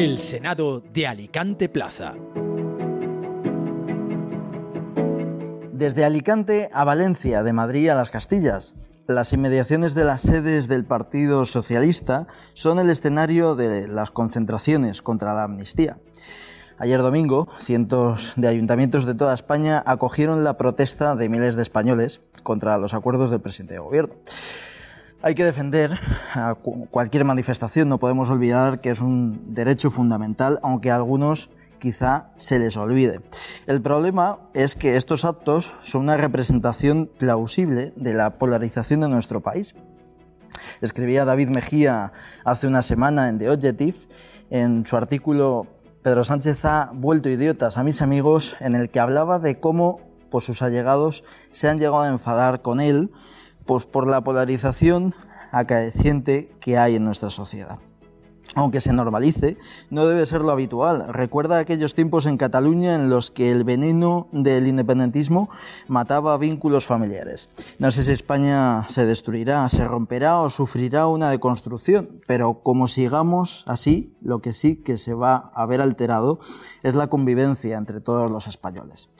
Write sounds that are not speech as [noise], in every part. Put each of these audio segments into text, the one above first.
El Senado de Alicante Plaza. Desde Alicante a Valencia, de Madrid a las Castillas, las inmediaciones de las sedes del Partido Socialista son el escenario de las concentraciones contra la amnistía. Ayer domingo, cientos de ayuntamientos de toda España acogieron la protesta de miles de españoles contra los acuerdos del presidente de gobierno. Hay que defender a cualquier manifestación, no podemos olvidar que es un derecho fundamental, aunque a algunos quizá se les olvide. El problema es que estos actos son una representación plausible de la polarización de nuestro país. Escribía David Mejía hace una semana en The Objective, en su artículo Pedro Sánchez ha vuelto idiotas a mis amigos, en el que hablaba de cómo pues, sus allegados se han llegado a enfadar con él pues, por la polarización acaeciente que hay en nuestra sociedad. Aunque se normalice, no debe ser lo habitual. Recuerda aquellos tiempos en Cataluña en los que el veneno del independentismo mataba vínculos familiares. No sé si España se destruirá, se romperá o sufrirá una deconstrucción, pero como sigamos así, lo que sí que se va a ver alterado es la convivencia entre todos los españoles.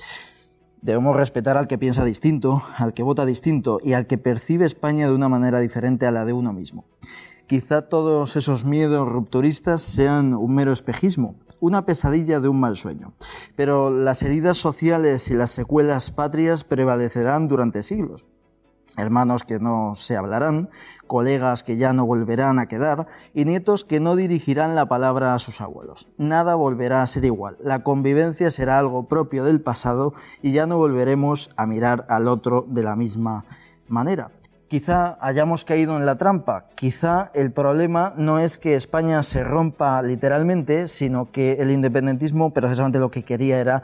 Debemos respetar al que piensa distinto, al que vota distinto y al que percibe España de una manera diferente a la de uno mismo. Quizá todos esos miedos rupturistas sean un mero espejismo, una pesadilla de un mal sueño. Pero las heridas sociales y las secuelas patrias prevalecerán durante siglos hermanos que no se hablarán, colegas que ya no volverán a quedar y nietos que no dirigirán la palabra a sus abuelos. Nada volverá a ser igual. La convivencia será algo propio del pasado y ya no volveremos a mirar al otro de la misma manera. Quizá hayamos caído en la trampa, quizá el problema no es que España se rompa literalmente, sino que el independentismo precisamente lo que quería era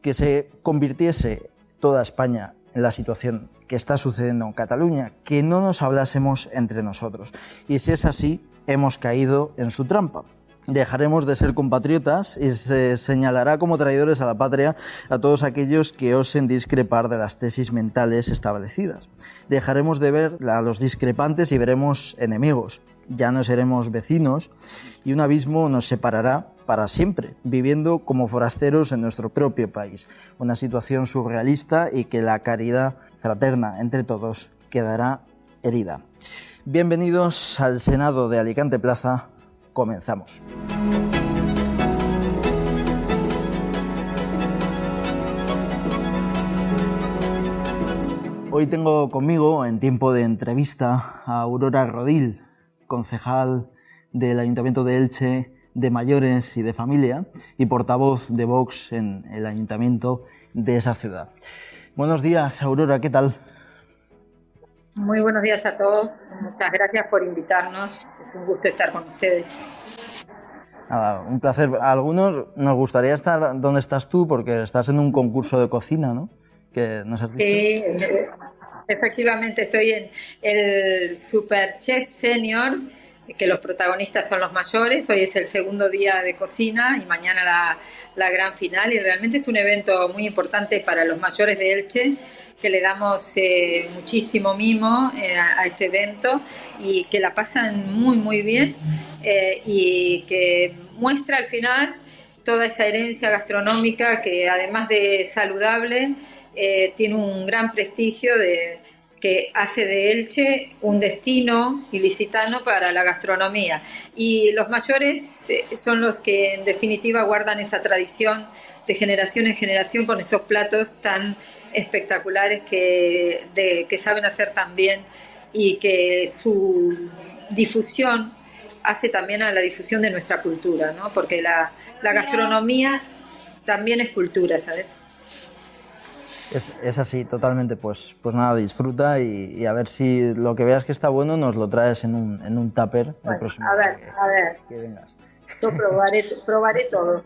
que se convirtiese toda España en la situación que está sucediendo en Cataluña, que no nos hablásemos entre nosotros. Y si es así, hemos caído en su trampa. Dejaremos de ser compatriotas y se señalará como traidores a la patria a todos aquellos que osen discrepar de las tesis mentales establecidas. Dejaremos de ver a los discrepantes y veremos enemigos. Ya no seremos vecinos y un abismo nos separará para siempre, viviendo como forasteros en nuestro propio país. Una situación surrealista y que la caridad fraterna entre todos quedará herida. Bienvenidos al Senado de Alicante Plaza. Comenzamos. Hoy tengo conmigo, en tiempo de entrevista, a Aurora Rodil, concejal del Ayuntamiento de Elche de mayores y de familia y portavoz de Vox en el ayuntamiento de esa ciudad. Buenos días, Aurora, ¿qué tal? Muy buenos días a todos. Muchas gracias por invitarnos. Es un gusto estar con ustedes. Nada, un placer. A algunos nos gustaría estar donde estás tú porque estás en un concurso de cocina, ¿no? Que nos has dicho. Sí, efectivamente estoy en el Super Chef Senior que los protagonistas son los mayores. Hoy es el segundo día de cocina y mañana la, la, gran final. Y realmente es un evento muy importante para los mayores de Elche, que le damos eh, muchísimo mimo eh, a, este evento y que la pasan muy, muy bien eh, y que muestra al final toda esa herencia gastronómica que además de saludable, tiene un gran prestigio de que hace de Elche un destino ilicitano para la gastronomía. Y los mayores eh, son los que en definitiva guardan esa tradición de generación en generación con esos platos tan espectaculares que, que saben hacer tan bien y que su difusión hace también a la difusión de nuestra cultura, ¿no? porque la, la gastronomía también es cultura, ¿sabes? Es, así, totalmente. Pues, pues nada, disfruta y, a ver si lo que veas que está bueno nos lo traes en un, en un tupper el próximo A ver, a ver. Que vengas. Yo probaré, probaré todo.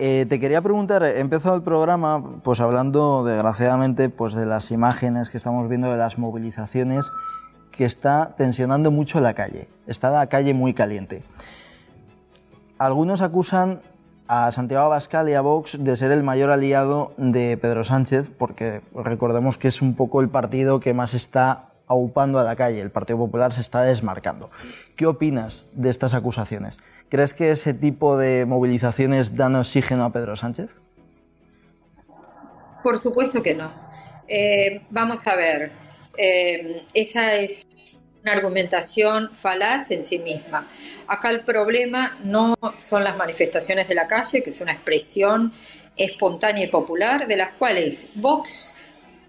Eh, te quería preguntar, he empezado el programa pues hablando desgraciadamente pues de las imágenes que estamos viendo de las movilizaciones que está tensionando mucho la calle. Está la calle muy caliente. Algunos acusan a Santiago Abascal y a Vox de ser el mayor aliado de Pedro Sánchez, porque recordemos que es un poco el partido que más está aupando a la calle, el Partido Popular se está desmarcando. ¿Qué opinas de estas acusaciones? ¿Crees que ese tipo de movilizaciones dan oxígeno a Pedro Sánchez? Por supuesto que no. Eh, vamos a ver, eh, esa es una argumentación falaz en sí misma. Acá el problema no son las manifestaciones de la calle, que es una expresión espontánea y popular, de las cuales Vox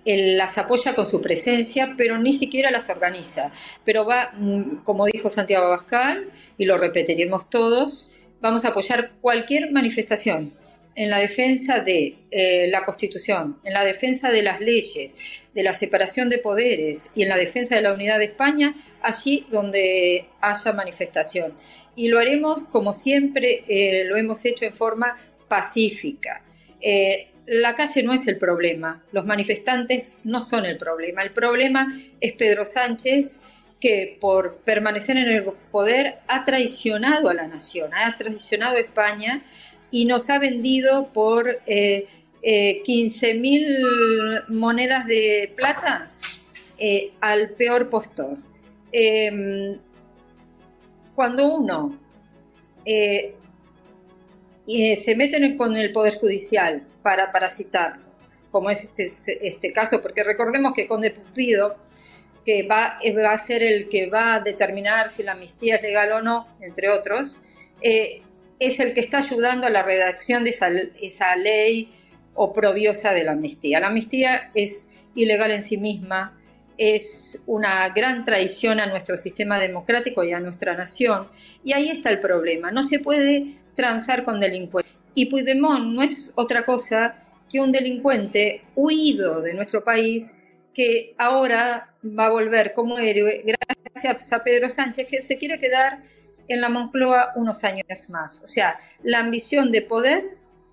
las apoya con su presencia, pero ni siquiera las organiza. Pero va, mm, como dijo Santiago Abascal, y lo repetiremos todos, vamos a apoyar cualquier manifestación en la defensa de eh, la Constitución, en la defensa de las leyes, de la separación de poderes y en la defensa de la unidad de España, allí donde haya manifestación. Y lo haremos como siempre eh, lo hemos hecho en forma pacífica. Eh, la calle no es el problema, los manifestantes no son el problema. El problema es Pedro Sánchez que por permanecer en el poder ha traicionado a la nación, ha traicionado a España y nos ha vendido por eh, eh, 15.000 monedas de plata eh, al peor postor. Em, cuando uno eh, se mete con el Poder Judicial para parasitarlo, como es este, este caso, porque recordemos que Conde Pupido, que va, va, a ser el que va a determinar si la amnistía es legal o no, entre otros, eh, es el que está ayudando a la redacción de esa, esa ley oprobiosa de la amnistía. La amnistía es ilegal en sí misma, es una gran traición a nuestro sistema democrático y a nuestra nación. Y ahí está el problema. No se puede transar con delincuentes. Y Puigdemont no es otra cosa que un delincuente huido de nuestro país que ahora va a volver como héroe gracias a Pedro Sánchez que se quiere quedar en la Moncloa unos años más. O sea, la ambición de poder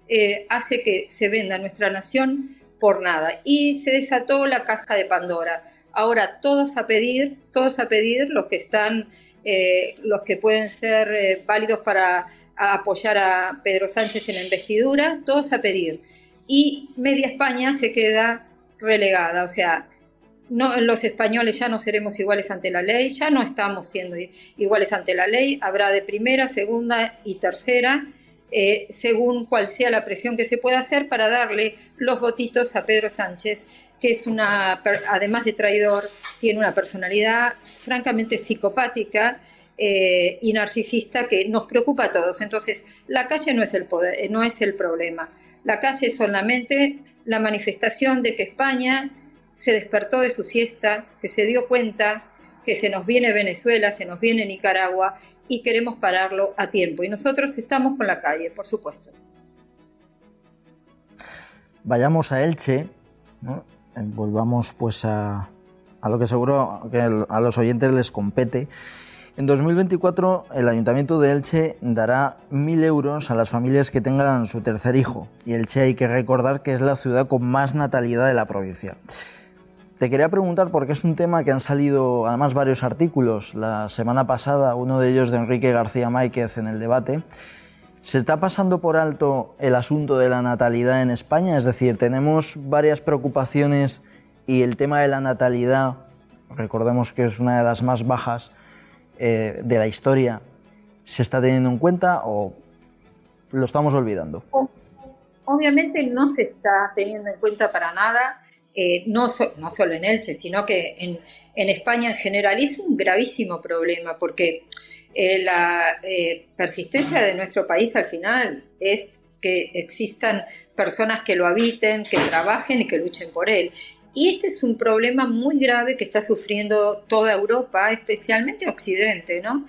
eh, hace que se venda nuestra nación por nada. Y se desató la caja de Pandora. Ahora todos a pedir, todos a pedir, los que están, eh, los que pueden ser eh, válidos para apoyar a Pedro Sánchez en la investidura, todos a pedir. Y media España se queda relegada, o sea, no, los españoles ya no seremos iguales ante la ley, ya no estamos siendo iguales ante la ley, habrá de primera, segunda y tercera, eh, según cual sea la presión que se pueda hacer para darle los votitos a Pedro Sánchez, que es una, además de traidor, tiene una personalidad francamente psicopática eh, y narcisista que nos preocupa a todos. Entonces, la calle no es el poder, no es el problema. La calle es solamente la manifestación de que España se despertó de su siesta, que se dio cuenta que se nos viene Venezuela, se nos viene Nicaragua y queremos pararlo a tiempo. Y nosotros estamos con la calle, por supuesto. Vayamos a Elche, volvamos pues a, a lo que seguro que a los oyentes les compete. En 2024 el Ayuntamiento de Elche dará mil euros a las familias que tengan su tercer hijo. Y Elche hay que recordar que es la ciudad con más natalidad de la provincia. Te quería preguntar porque es un tema que han salido además varios artículos. La semana pasada, uno de ellos de Enrique García Máquez en el debate. ¿Se está pasando por alto el asunto de la natalidad en España? Es decir, tenemos varias preocupaciones y el tema de la natalidad, recordemos que es una de las más bajas eh, de la historia, ¿se está teniendo en cuenta o lo estamos olvidando? Obviamente no se está teniendo en cuenta para nada eh, no, no solo en Elche, sino que en, en, España en general. es un gravísimo problema porque eh, la eh, persistencia de nuestro país al final es que existan personas que lo habiten, que trabajen y que luchen por él. Y este es un problema muy grave que está sufriendo toda Europa, especialmente Occidente, ¿no?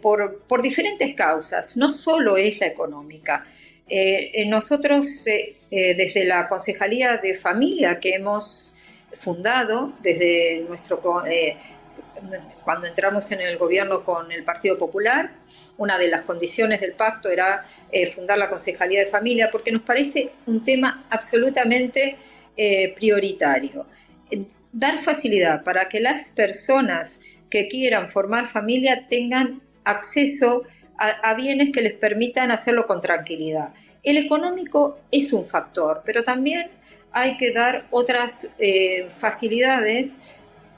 por, por diferentes causas. No solo es la económica. Eh, nosotros, eh, eh, desde la Concejalía de Familia que hemos fundado, desde nuestro cuando entramos en el gobierno con el Partido Popular, una de las condiciones del pacto era fundar la Concejalía de Familia, porque nos parece un tema absolutamente prioritario. Dar facilidad para que las personas que quieran formar familia tengan acceso a, bienes que les permitan hacerlo con tranquilidad. El económico es un factor, pero también hay que dar otras eh, facilidades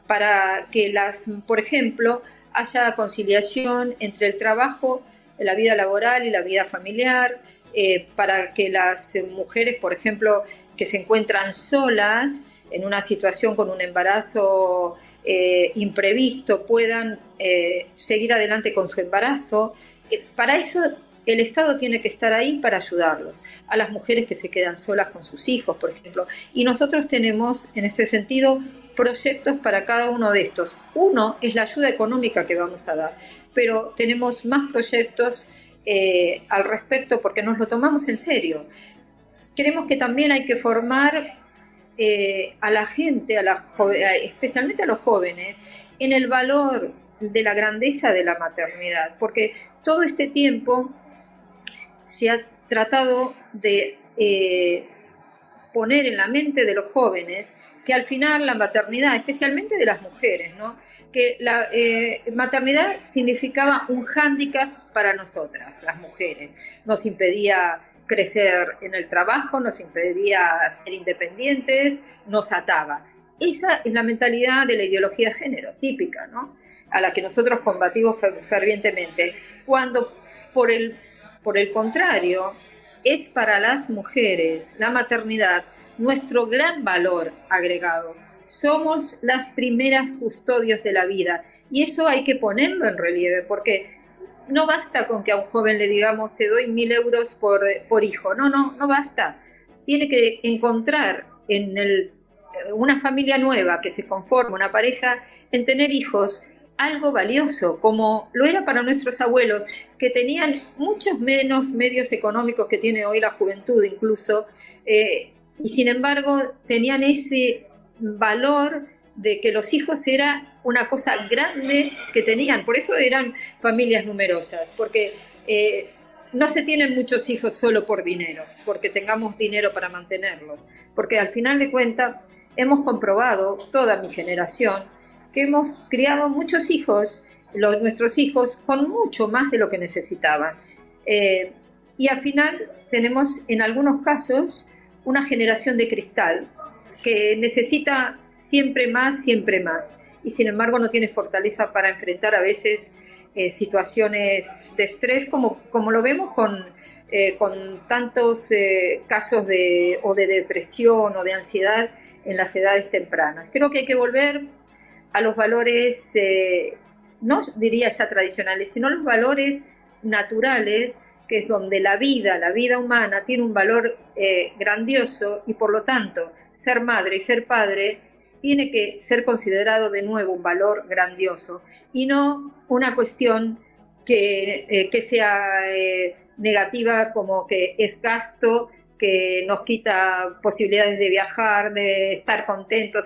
para que las, por ejemplo, haya conciliación entre el trabajo, la vida laboral y la vida familiar, eh, para que las mujeres, por ejemplo, que se encuentran solas en una situación con un embarazo eh, imprevisto, puedan seguir adelante con su embarazo. Para eso el Estado tiene que estar ahí para ayudarlos, a las mujeres que se quedan solas con sus hijos, por ejemplo. Y nosotros tenemos, en ese sentido, proyectos para cada uno de estos. Uno es la ayuda económica que vamos a dar, pero tenemos más proyectos eh, al respecto porque nos lo tomamos en serio. Creemos que también hay que formar eh, a la gente, a la especialmente a los jóvenes, en el valor de la grandeza de la maternidad, porque todo este tiempo se ha tratado de eh, poner en la mente de los jóvenes que al final la maternidad, especialmente de las mujeres, ¿no? que la eh, maternidad significaba un hándicap para nosotras, las mujeres. Nos impedía crecer en el trabajo, nos impedía ser independientes, nos ataba. Esa es la mentalidad de la ideología de género, típica, ¿no? a la que nosotros combatimos fervientemente. Cuando por el por el contrario, es para las mujeres la maternidad nuestro gran valor agregado. Somos las primeras custodios de la vida y eso hay que ponerlo en relieve porque no basta con que a un joven le digamos te doy mil euros por, por hijo. No, no, no basta. Tiene que encontrar en el, una familia nueva que se conforma, una pareja, en tener hijos algo valioso, como lo era para nuestros abuelos, que tenían muchos menos medios económicos que tiene hoy la juventud incluso, eh, y sin embargo tenían ese valor de que los hijos era una cosa grande que tenían, por eso eran familias numerosas, porque eh, no se tienen muchos hijos solo por dinero, porque tengamos dinero para mantenerlos, porque al final de cuentas hemos comprobado, toda mi generación, que hemos criado muchos hijos, los, nuestros hijos, con mucho más de lo que necesitaban. Eh, y al final tenemos en algunos casos una generación de cristal que necesita siempre más, siempre más. Y sin embargo no tiene fortaleza para enfrentar a veces eh, situaciones de estrés como, como lo vemos con, eh, con tantos casos de, o de depresión o de ansiedad en las edades tempranas. Creo que hay que volver a los valores, eh, no diría ya tradicionales, sino los valores naturales, que es donde la vida, la vida humana, tiene un valor eh, grandioso y por lo tanto ser madre y ser padre tiene que ser considerado de nuevo un valor grandioso y no una cuestión que, eh, que sea negativa como que es gasto, que nos quita posibilidades de viajar, de estar contentos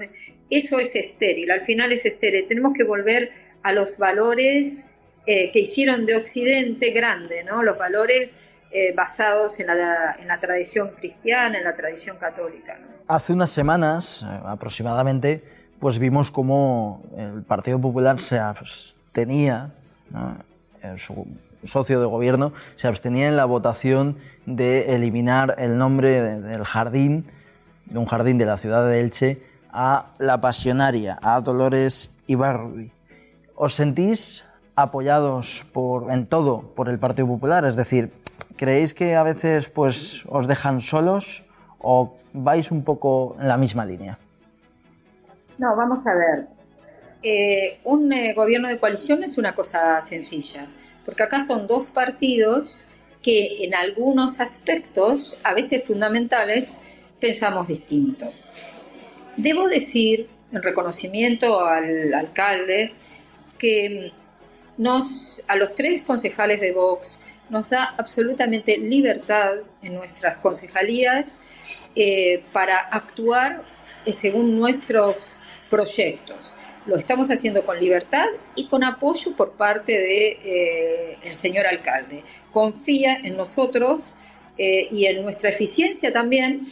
eso es estéril, al final es estéril. Tenemos que volver a los valores eh, que hicieron de Occidente grande, ¿no? los valores eh, basados en la, en la, tradición cristiana, en la tradición católica. Hace unas semanas eh, aproximadamente, pues vimos cómo el Partido Popular se abstenía, su socio de gobierno se abstenía en la votación de eliminar el nombre del jardín, de un jardín de la ciudad de Elche, a la pasionaria, a Dolores Ibarri. ¿Os sentís apoyados por, en todo por el Partido Popular? Es decir, ¿creéis que a veces pues, os dejan solos o vais un poco en la misma línea? No, vamos a ver. Eh, un eh, gobierno de coalición es una cosa sencilla, porque acá son dos partidos que en algunos aspectos, a veces fundamentales, pensamos distinto. Debo decir, en reconocimiento al alcalde, que nos, a los tres concejales de Vox nos da absolutamente libertad en nuestras concejalías eh, para actuar según nuestros proyectos. Lo estamos haciendo con libertad y con apoyo por parte del de, eh, señor alcalde. Confía en nosotros y en nuestra eficiencia también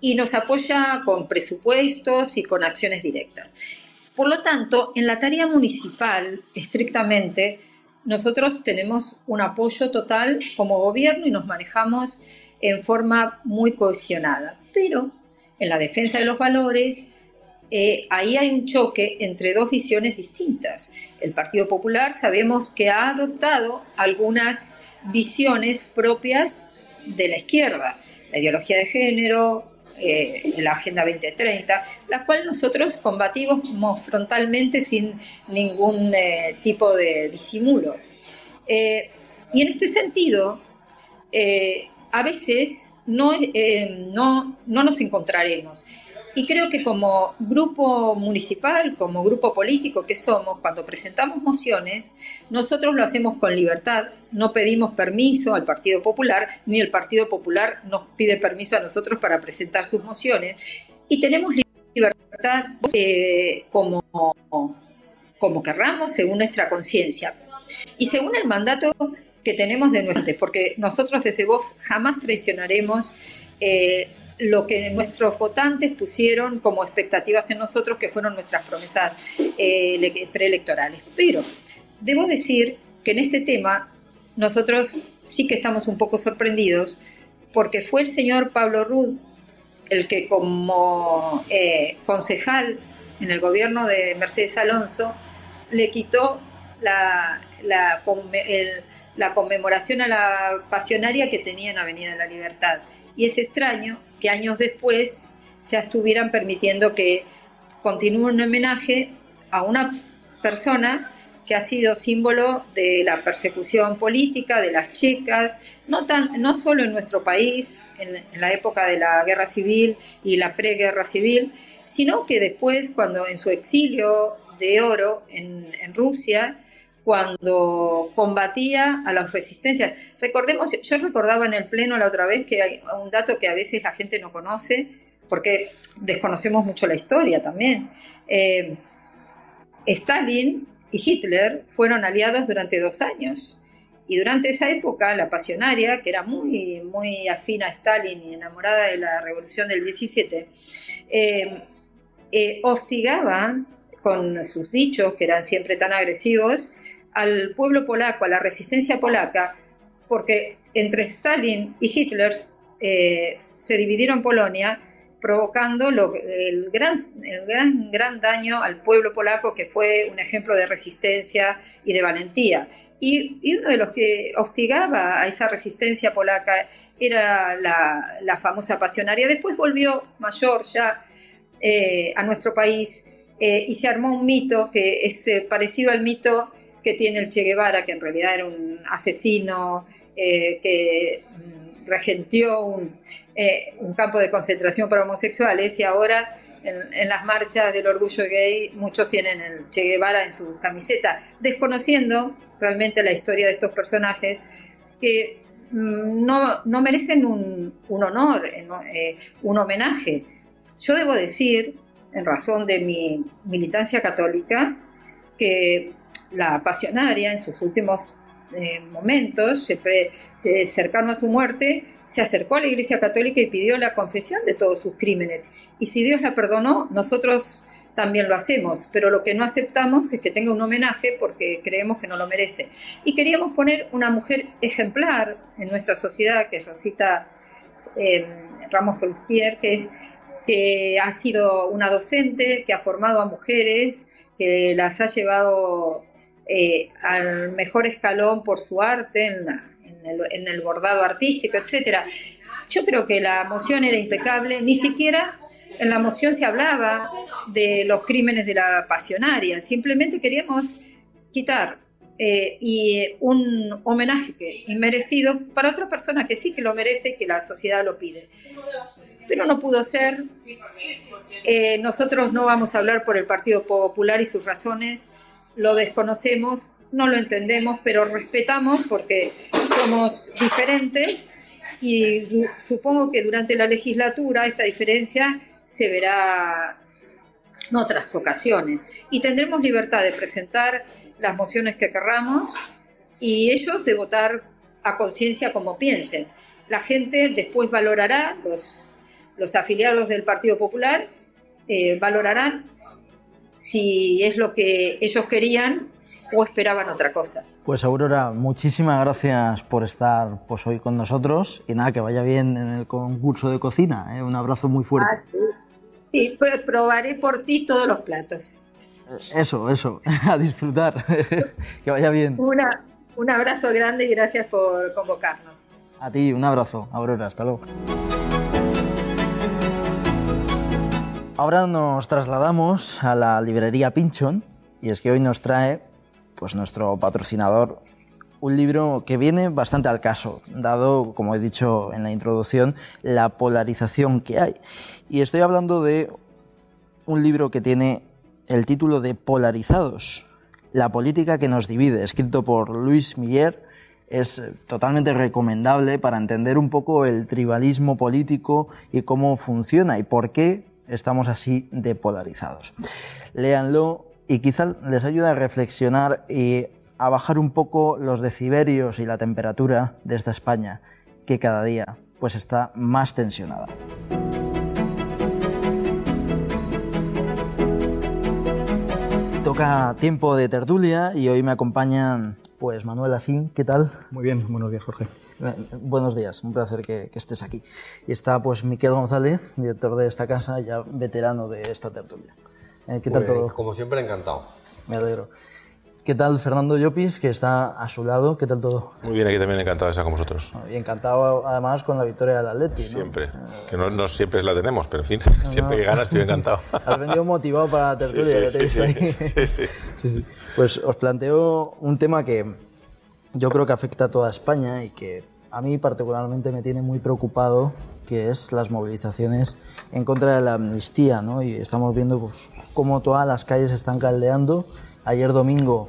y nos apoya con presupuestos y con acciones directas. Por lo tanto, en la tarea municipal, estrictamente, nosotros tenemos un apoyo total como gobierno y nos manejamos en forma muy cohesionada. Pero en la defensa de los valores eh, ahí hay un choque entre dos visiones distintas. El Partido Popular sabemos que ha adoptado algunas visiones propias de la izquierda, la ideología de género, eh, la Agenda 2030, la cual nosotros combatimos frontalmente sin ningún eh, tipo de disimulo. y en este sentido, a veces no, no, no nos encontraremos y creo que como grupo municipal, como grupo político que somos, cuando presentamos mociones, nosotros lo hacemos con libertad, no pedimos permiso al Partido Popular, ni el Partido Popular nos pide permiso a nosotros para presentar sus mociones, y tenemos libertad eh, como, como querramos, según nuestra conciencia. Y según el mandato que tenemos de nuestros, porque nosotros desde vos jamás traicionaremos eh, lo que nuestros votantes pusieron como expectativas en nosotros, que fueron nuestras promesas eh, preelectorales. Pero debo decir que en este tema nosotros sí que estamos un poco sorprendidos, porque fue el señor Pablo Rud el que como eh, concejal en el gobierno de Mercedes Alonso le quitó la, la, la conmemoración a la pasionaria que tenía en Avenida de la Libertad. Y es extraño que años después se estuvieran permitiendo que continúe un homenaje a una persona que ha sido símbolo de la persecución política de las chicas, no, tan, no solo en nuestro país, en, la época de la guerra civil y la preguerra civil, sino que después, cuando en su exilio de oro en, en Rusia, cuando combatía a las resistencias. Recordemos, yo recordaba en el Pleno la otra vez que hay un dato que a veces la gente no conoce, porque desconocemos mucho la historia también. Eh, Stalin y Hitler fueron aliados durante dos años. Y durante esa época, la pasionaria, que era muy, muy afín a Stalin y enamorada de la revolución del 17, eh, eh, hostigaba con sus dichos, que eran siempre tan agresivos, al pueblo polaco, a la resistencia polaca, porque entre Stalin y Hitler eh, se dividieron Polonia, provocando el, gran, el gran, gran daño al pueblo polaco, que fue un ejemplo de resistencia y de valentía. Y, uno de los que hostigaba a esa resistencia polaca era la, famosa pasionaria. Después volvió mayor ya eh, a nuestro país eh, y se armó un mito que es eh, parecido al mito que tiene el Che Guevara, que en realidad era un asesino eh, que mm, regentió un, un, campo de concentración para homosexuales y ahora en, las marchas del orgullo gay muchos tienen el Che Guevara en su camiseta, desconociendo realmente la historia de estos personajes que mm, no, no merecen un, un honor, un homenaje. Yo debo decir en razón de mi militancia católica, que la pasionaria en sus últimos eh, momentos, se, cercano a su muerte, se acercó a la Iglesia Católica y pidió la confesión de todos sus crímenes. Y si Dios la perdonó, nosotros también lo hacemos, pero lo que no aceptamos es que tenga un homenaje porque creemos que no lo merece. Y queríamos poner una mujer ejemplar en nuestra sociedad, que es Rosita eh, Ramos Foltier, que es que ha sido una docente, que ha formado a mujeres, que las ha llevado eh, al mejor escalón por su arte, en, el, bordado artístico, etc. Yo creo que la moción era impecable, ni siquiera en la moción se hablaba de los crímenes de la pasionaria, simplemente queríamos quitar eh, y un homenaje inmerecido para otra persona que sí que lo merece y que la sociedad lo pide pero no pudo ser. Eh, nosotros no vamos a hablar por el Partido Popular y sus razones, lo desconocemos, no lo entendemos, pero respetamos porque somos diferentes y supongo que durante la legislatura esta diferencia se verá en otras ocasiones y tendremos libertad de presentar las mociones que querramos y ellos de votar a conciencia como piensen. La gente después valorará los los afiliados del Partido Popular eh, valorarán si es lo que ellos querían o esperaban otra cosa. Pues Aurora, muchísimas gracias por estar pues, hoy con nosotros y nada, que vaya bien en el concurso de cocina. ¿eh? Un abrazo muy fuerte. Ah, Y probaré por ti todos los platos. Eso, eso, [laughs] a disfrutar. [laughs] que vaya bien. Una, un abrazo grande y gracias por convocarnos. A ti, un abrazo, Aurora, hasta luego. Ahora nos trasladamos a la librería Pinchon y es que hoy nos trae pues nuestro patrocinador un libro que viene bastante al caso, dado, como he dicho en la introducción, la polarización que hay. Y estoy hablando de un libro que tiene el título de Polarizados, la política que nos divide, escrito por Luis Miller. Es totalmente recomendable para entender un poco el tribalismo político y cómo funciona y por qué estamos así de polarizados. Léanlo y quizá les ayude a reflexionar y a bajar un poco los deciberios y la temperatura de esta España, que cada día pues está más tensionada. Toca tiempo de tertulia y hoy me acompañan pues Manuel Asín, ¿qué tal? Muy bien, buenos días Jorge. Eh, buenos días, un placer que, estés aquí. Y está pues Miquel González, director de esta casa, ya veterano de esta tertulia. Eh, ¿Qué tal todo? Como siempre, encantado. Me alegro. ¿Qué tal Fernando Llopis, que está a su lado? ¿Qué tal todo? Muy bien, aquí también encantado de estar con vosotros. Y encantado además con la victoria del Atleti. Siempre, que no, siempre la tenemos, pero en fin, [laughs] siempre que ganas estoy encantado. [laughs] Has venido motivado para la tertulia, sí, sí, ahí. [laughs] Sí, sí. Pues os planteo un tema que yo creo que afecta a toda España y que a mí particularmente me tiene muy preocupado, que es las movilizaciones en contra de la amnistía, ¿no? Y estamos viendo pues, cómo todas las calles están caldeando. Ayer domingo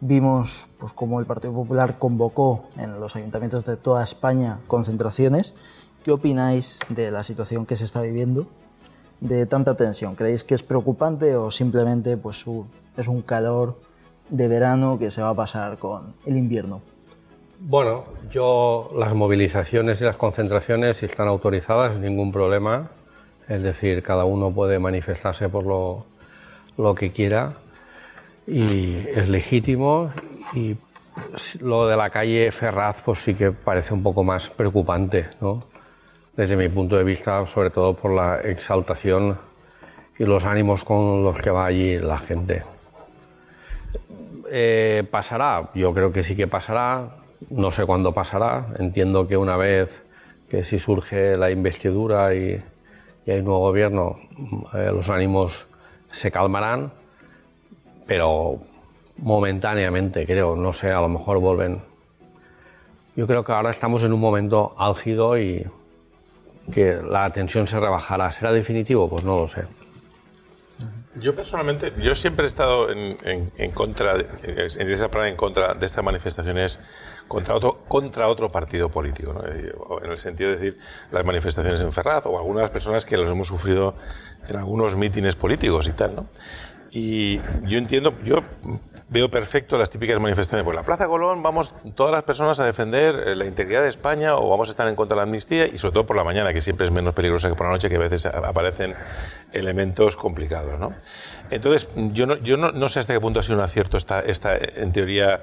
vimos pues, cómo el Partido Popular convocó en los ayuntamientos de toda España concentraciones. ¿Qué opináis de la situación que se está viviendo, de tanta tensión? ¿Creéis que es preocupante o simplemente pues, es un calor de verano que se va a pasar con el invierno? Bueno, yo las movilizaciones y las concentraciones si están autorizadas, ningún problema. Es decir, cada uno puede manifestarse por lo, lo que quiera y es legítimo. Y lo de la calle Ferraz, pues sí que parece un poco más preocupante, ¿no? Desde mi punto de vista, sobre todo por la exaltación y los ánimos con los que va allí la gente. Eh, ¿Pasará? Yo creo que sí que pasará no sé cuándo pasará. Entiendo que una vez que si surge la investidura y, hay un nuevo gobierno, eh, los ánimos se calmarán, pero momentáneamente, creo. No sé, a lo mejor vuelven. Yo creo que ahora estamos en un momento álgido y que la tensión se rebajará. ¿Será definitivo? Pues no lo sé. Yo personalmente, yo siempre he estado en, contra, en esa en contra de estas manifestaciones contra otro, contra otro partido político, en el sentido de decir las manifestaciones en Ferraz o algunas personas que los hemos sufrido en algunos mítines políticos y tal, ¿no? Y yo entiendo, yo veo perfecto las típicas manifestaciones. Pues la Plaza Colón vamos todas las personas a defender eh, la integridad de España o vamos a estar en contra de la amnistía y sobre todo por la mañana, que siempre es menos peligrosa que por la noche, que a veces aparecen elementos complicados. ¿no? Entonces, yo, no, yo no, sé hasta qué punto ha sido un acierto esta, esta en teoría,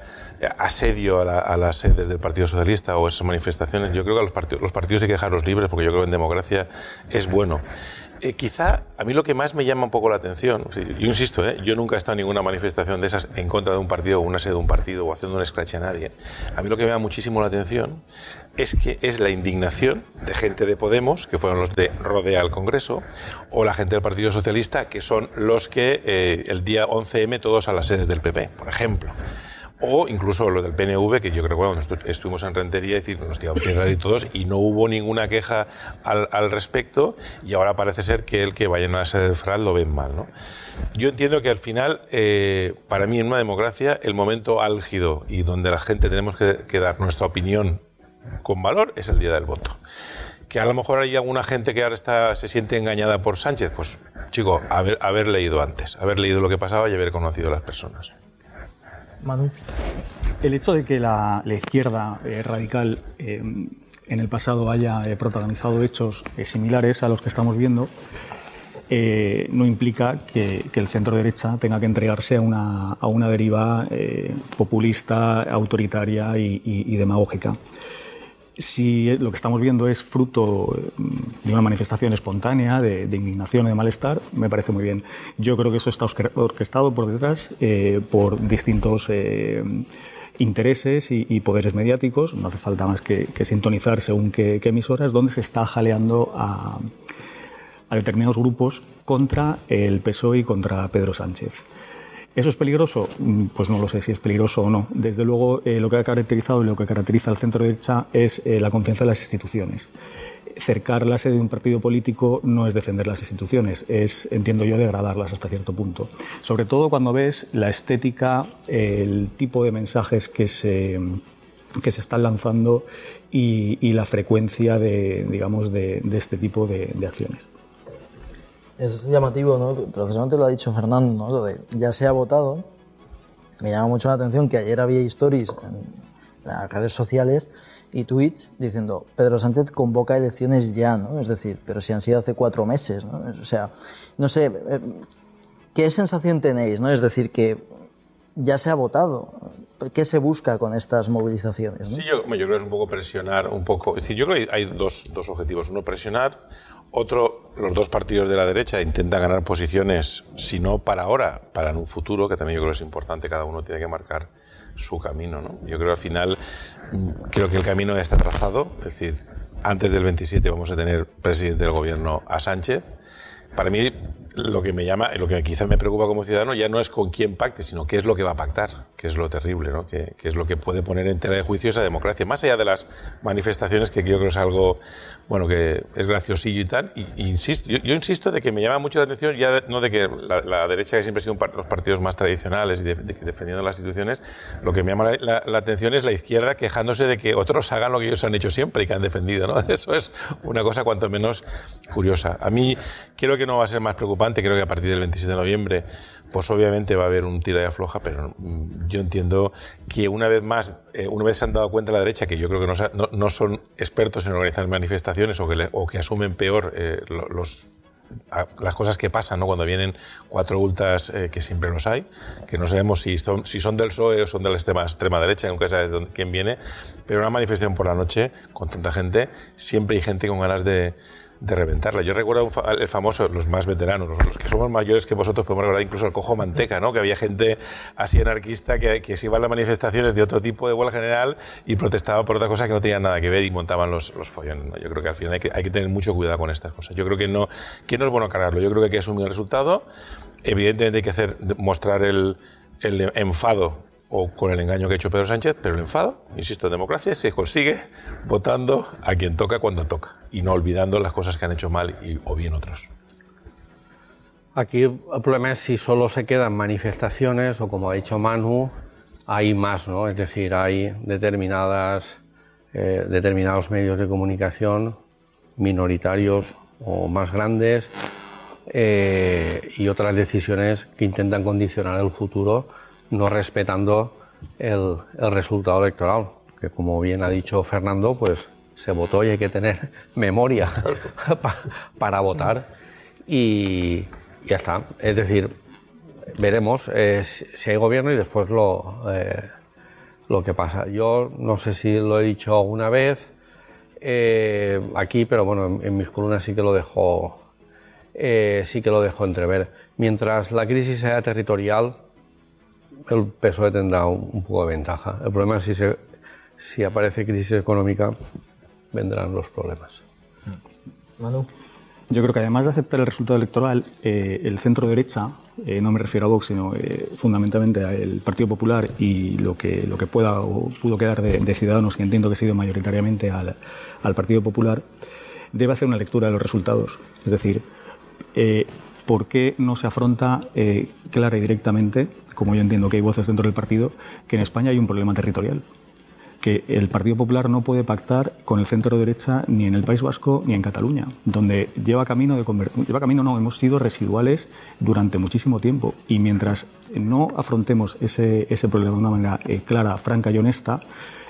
asedio a, a, las sedes del Partido Socialista o esas manifestaciones. Yo creo que los partidos, los partidos hay que dejarlos libres porque yo creo que en democracia es bueno. Eh, quizá a mí lo que más me llama un poco la atención, yo insisto, ¿eh? yo nunca he estado en ninguna manifestación de esas en contra de un partido o una sede de un partido o haciendo un scratch a nadie. A mí lo que me llama muchísimo la atención es que es la indignación de gente de Podemos, que fueron los de rodea al Congreso, o la gente del Partido Socialista, que son los que eh, el día 11M todos a las sedes del PP, por ejemplo o incluso lo del PNV, que yo creo que estuvimos en Rentería y decir, nos tiramos y todos y no hubo ninguna queja al, respecto y ahora parece ser que el que vayan a la sede de FRAL lo ven mal. ¿no? Yo entiendo que al final, eh, para mí en una democracia, el momento álgido y donde la gente tenemos que, que dar nuestra opinión con valor es el día del voto que a lo mejor hay alguna gente que ahora está, se siente engañada por Sánchez, pues chico, haber, haber leído antes, haber leído lo que pasaba y haber conocido a las personas. Manu. El hecho de que la, izquierda eh, radical eh, en el pasado haya eh, protagonizado hechos similares a los que estamos viendo no implica que, el centro derecha tenga que entregarse a una, a una deriva populista, autoritaria y, demagógica. Si lo que estamos viendo es fruto mm, de una manifestación espontánea, de, indignación y de malestar, me parece muy bien. Yo creo que eso está orquestado por detrás eh, por distintos eh, intereses y, poderes mediáticos. No hace falta más que, sintonizar según qué, emisoras, donde se está jaleando a, determinados grupos contra el PSOE y contra Pedro Sánchez. ¿Eso es peligroso? Mm, pues no lo sé si es peligroso o no. Desde luego, eh, lo que ha caracterizado y lo que caracteriza al centro derecha es eh, la confianza en las instituciones. Cercar la sede de un partido político no es defender las instituciones, es, entiendo yo, degradarlas hasta cierto punto. Sobre todo cuando ves la estética, el tipo de mensajes que se, que se están lanzando y, la frecuencia de, digamos, de, este tipo de acciones. Es llamativo, ¿no? Precisamente lo ha dicho Fernando, ¿no? Lo de ya se ha votado. Me llama mucho la atención que ayer había stories en las redes sociales y tweets diciendo Pedro Sánchez convoca elecciones ya, ¿no? Es decir, pero si han sido hace cuatro meses, ¿no? O sea, no sé, eh, ¿qué sensación tenéis, no? Es decir, que ya se ha votado. ¿Qué se busca con estas movilizaciones? Sí, yo, yo, creo que es un poco presionar, un poco. Es decir, yo creo que hay dos, dos objetivos. Uno, presionar otro, los dos partidos de la derecha intentan ganar posiciones, si no para ahora, para en un futuro, que también yo creo que es importante, cada uno tiene que marcar su camino. ¿no? Yo creo que al final, mm, creo que el camino ya está trazado, es decir, antes del 27 vamos a tener presidente del gobierno a Sánchez. Para mí, lo que me llama, lo que quizá me preocupa como ciudadano ya no es con quién pacte, sino qué es lo que va a pactar, que es lo terrible, ¿no? que, es lo que puede poner en tela de juicio esa democracia. Más allá de las manifestaciones, que yo creo que es algo bueno, que es graciosillo y tal, y, insisto, yo, insisto de que me llama mucho la atención, ya no de que la, derecha, que siempre ha sido un los partidos más tradicionales y de, defendiendo las instituciones, lo que me llama la, atención es la izquierda quejándose de que otros hagan lo que ellos han hecho siempre y que han defendido, ¿no? [laughs] Eso es una cosa cuanto menos curiosa. A mí creo que no va a ser más preocupante, creo que a partir del 27 de noviembre pues obviamente va a haber un tira y afloja, pero mm, yo entiendo que una vez más, eh, una vez se han dado cuenta la derecha, que yo creo que no, no, son expertos en organizar manifestaciones o que, o que asumen peor eh, los, las cosas que pasan ¿no? cuando vienen cuatro ultas, eh, que siempre los hay, que no sabemos si son, si son del PSOE o son de la extrema, extrema derecha, nunca sabes quién viene, pero una manifestación por la noche con tanta gente, siempre hay gente con ganas de de reventarla. Yo recuerdo el famoso, los más veteranos, los, que somos mayores que vosotros, podemos recordar incluso el cojo manteca, ¿no? que había gente así anarquista que, se iba a las manifestaciones de otro tipo de huelga general y protestaba por otras cosas que no tenían nada que ver y montaban los, los follones. Yo creo que al final hay que, hay que tener mucho cuidado con estas cosas. Yo creo que no, que no es bueno cargarlo, yo creo que hay que asumir el resultado. Evidentemente hay que hacer, mostrar el, el enfado o con el engaño que ha hecho Pedro Sánchez, pero el enfado, insisto, en democracia se consigue votando a quien toca cuando toca y no olvidando las cosas que han hecho mal y, o bien otros. Aquí el problema es si solo se quedan manifestaciones o como ha dicho Manu, hay más, ¿no? Es decir, hay determinadas, eh, determinados medios de comunicación minoritarios o más grandes eh, y otras decisiones que intentan condicionar el futuro no respetando el, resultado electoral, que como bien ha dicho Fernando, pues se votó y hay que tener [laughs] memoria [laughs] para, votar y ya está. Es decir, veremos eh, si hay gobierno y después lo, eh, lo que pasa. Yo no sé si lo he dicho alguna vez eh, aquí, pero bueno, en, mis columnas sí que lo dejo, sí que lo dejo entrever. Mientras la crisis sea territorial, el PSOE tendrá un, poco de ventaja. El problema es si, se, si aparece crisis económica, vendrán los problemas. Manu. Yo creo que además de aceptar el resultado electoral, eh, el centro derecha, eh, no me refiero a Vox, sino eh, fundamentalmente al Partido Popular y lo que, lo que pueda o pudo quedar de, Ciudadanos, que entiendo que ha sido mayoritariamente al, al, Partido Popular, debe hacer una lectura de los resultados. Es decir, ¿por qué no se afronta clara y directamente como yo entiendo que hay voces dentro del partido, que en España hay un problema territorial que el Partido Popular no puede pactar con el centro derecha ni en el País Vasco ni en Cataluña, donde lleva camino de lleva camino no, hemos sido residuales durante muchísimo tiempo. Y mientras no afrontemos ese, ese problema de una manera eh, clara, franca y honesta,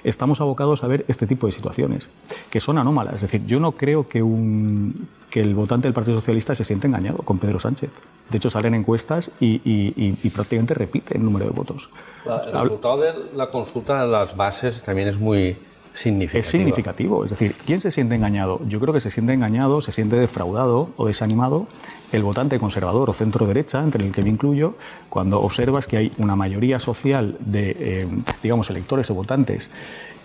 estamos abocados a ver este tipo de situaciones, que son anómalas. Es decir, yo no creo que, un, que el votante del Partido Socialista se sienta engañado con Pedro Sánchez. De hecho, salen encuestas y, y, prácticamente repite el número de votos. el resultado de la consulta de las bases también es muy significativo. Es significativo. Es decir, ¿quién se siente engañado? Yo creo que se siente engañado, se siente defraudado o desanimado el votante conservador o centro derecha, entre el que me incluyo, cuando observas que hay una mayoría social de, eh, digamos, electores o votantes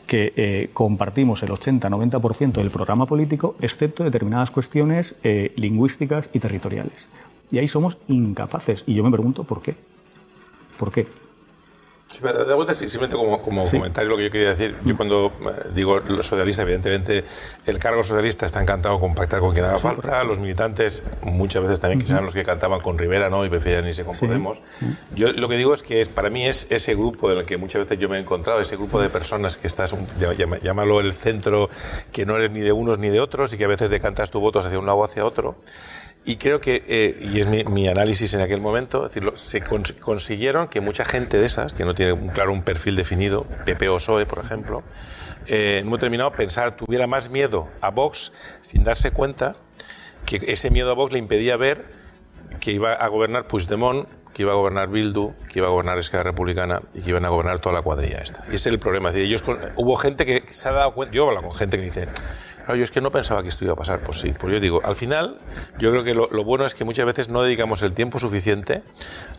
que eh, compartimos el 80-90% del programa político, excepto determinadas cuestiones eh, lingüísticas y territoriales. Y ahí somos incapaces. Y yo me pregunto por qué. ¿Por qué? Sí, de vuelta, simplemente como, como comentario lo que yo quería decir. Yo cuando eh, digo los socialistas, evidentemente el cargo socialista está encantado con pactar con quien haga falta. Los militantes muchas veces también quizás los que cantaban con Rivera ¿no? y preferían irse con Podemos. Yo lo que digo es que es, para mí es ese grupo en el que muchas veces yo me he encontrado, ese grupo de personas que estás, llámalo el centro, que no eres ni de unos ni de otros y que a veces decantas tu voto hacia un lado o hacia otro y creo que, eh, y es mi, análisis en aquel momento, decirlo, se consiguieron que mucha gente de esas, que no tiene claro un perfil definido, PP o PSOE, por ejemplo, eh, en un determinado pensar, tuviera más miedo a Vox sin darse cuenta que ese miedo a Vox le impedía ver que iba a gobernar Puigdemont, que iba a gobernar Bildu, que iba a gobernar Esquerra Republicana y que iban a gobernar toda la cuadrilla esta. Y ese es el problema. Es decir, ellos, hubo gente que se ha dado cuenta, yo hablo con gente que dice, yo es que no pensaba que esto iba a pasar. Pues sí, pues yo digo, al final, yo creo que lo, bueno es que muchas veces no dedicamos el tiempo suficiente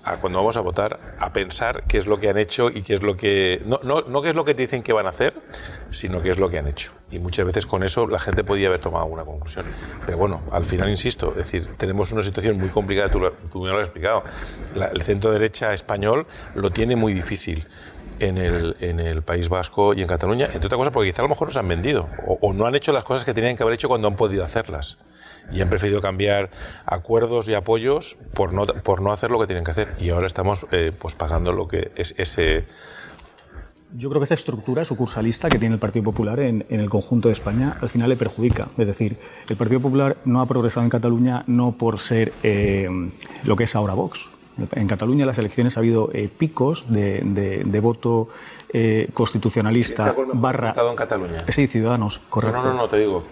a cuando vamos a votar a pensar qué es lo que han hecho y qué es lo que. No, no, no qué es lo que te dicen que van a hacer, sino qué es lo que han hecho. Y muchas veces con eso la gente podía haber tomado alguna conclusión. Pero bueno, al final, insisto, es decir, tenemos una situación muy complicada, tú, tú me lo has explicado. el centro derecha español lo tiene muy difícil en el, País Vasco y en Cataluña, entre otras cosas porque quizá a lo mejor nos han vendido o, no han hecho las cosas que tenían que haber hecho cuando han podido hacerlas. Y han preferido cambiar acuerdos y apoyos por no, por no hacer lo que tienen que hacer. Y ahora estamos eh, pues pagando lo que es ese yo creo que esa estructura sucursalista que tiene el Partido Popular en, en, el conjunto de España al final le perjudica. Es decir, el Partido Popular no ha progresado en Cataluña no por ser eh, lo que es ahora Vox, en Cataluña en las elecciones ha habido eh, picos de, de, voto eh, constitucionalista barra... en Cataluña? Sí, Ciudadanos, correcto. No, no, no, te digo.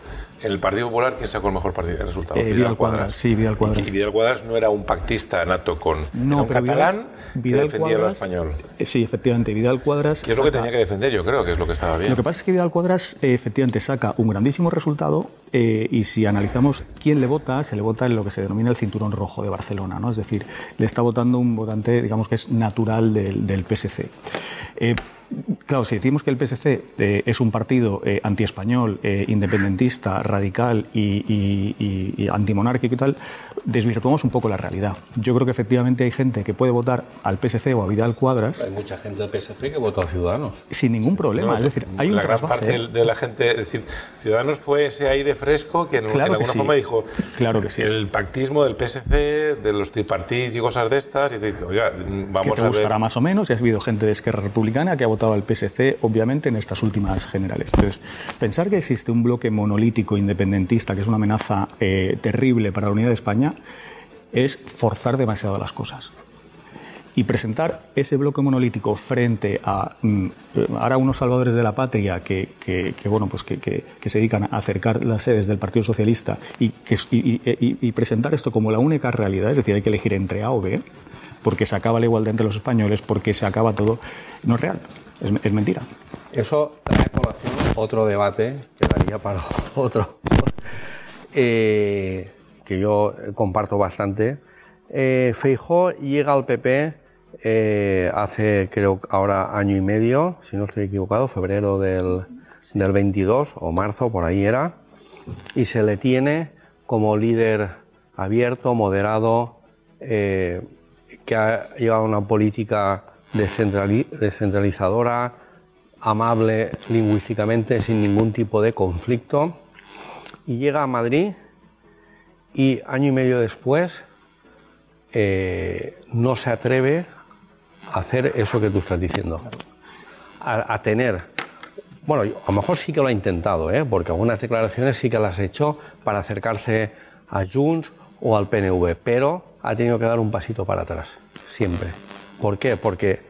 En el Partido Popular, ¿quién sacó el mejor partido, el resultado? Eh, Vidal, Cuadras. Sí, Vidal Cuadras. Y, Vidal Cuadras no era un pactista nato con no, un catalán Vidal, que defendía lo español. Eh, sí, efectivamente. Vidal Cuadras. Que es lo que tenía que defender, yo creo que es lo que estaba bien. Lo que pasa es que Vidal Cuadras eh, efectivamente saca un grandísimo resultado y si analizamos quién le vota, se le vota en lo que se denomina el cinturón rojo de Barcelona, ¿no? Es decir, le está votando un votante, digamos que es natural del, del PSC. Claro, si decimos que el PSC eh, es un partido eh, antiespañol, eh, independentista, radical y, antimonárquico y tal, desvirtuamos un poco la realidad. Yo creo que efectivamente hay gente que puede votar al PSC o a Vidal Cuadras. Hay mucha gente del PSC que votó a Ciudadanos. Sin ningún problema. es decir, hay la gran parte de la gente, es decir, Ciudadanos fue ese aire fresco que en, alguna forma dijo claro que sí. el pactismo del PSC, de los tripartitos y cosas de estas, y te dice, oiga, vamos que te gustará más o menos, y has habido gente de Esquerra Republicana que ha votado al PSC, obviamente, en estas últimas generales. Entonces, pensar que existe un bloque monolítico independentista, que es una amenaza eh, terrible para la unidad de España, es forzar demasiado las cosas. Y presentar ese bloque monolítico frente a mm, ahora unos salvadores de la patria que, bueno, pues que, se dedican a acercar las sedes del Partido Socialista y, y, presentar esto como la única realidad, es decir, hay que elegir entre A o B, porque se acaba la igualdad entre los españoles, porque se acaba todo, no es real es, mentira. Eso trae otro debate que daría para [laughs] otro, eh, que yo comparto bastante. Eh, Feijó llega al PP eh, hace, creo, ahora año y medio, si no estoy equivocado, febrero del, del 22 o marzo, por ahí era, y se le tiene como líder abierto, moderado, eh, que ha llevado una política descentralizadora, amable lingüísticamente, sin ningún tipo de conflicto, y llega a Madrid y año y medio después eh, no se atreve a hacer eso que tú estás diciendo, a, tener, bueno, a lo mejor sí que lo ha intentado, ¿eh? porque algunas declaraciones sí que las ha hecho para acercarse a Junts o al PNV, pero ha tenido que dar un pasito para atrás, siempre. ¿Por qué? Porque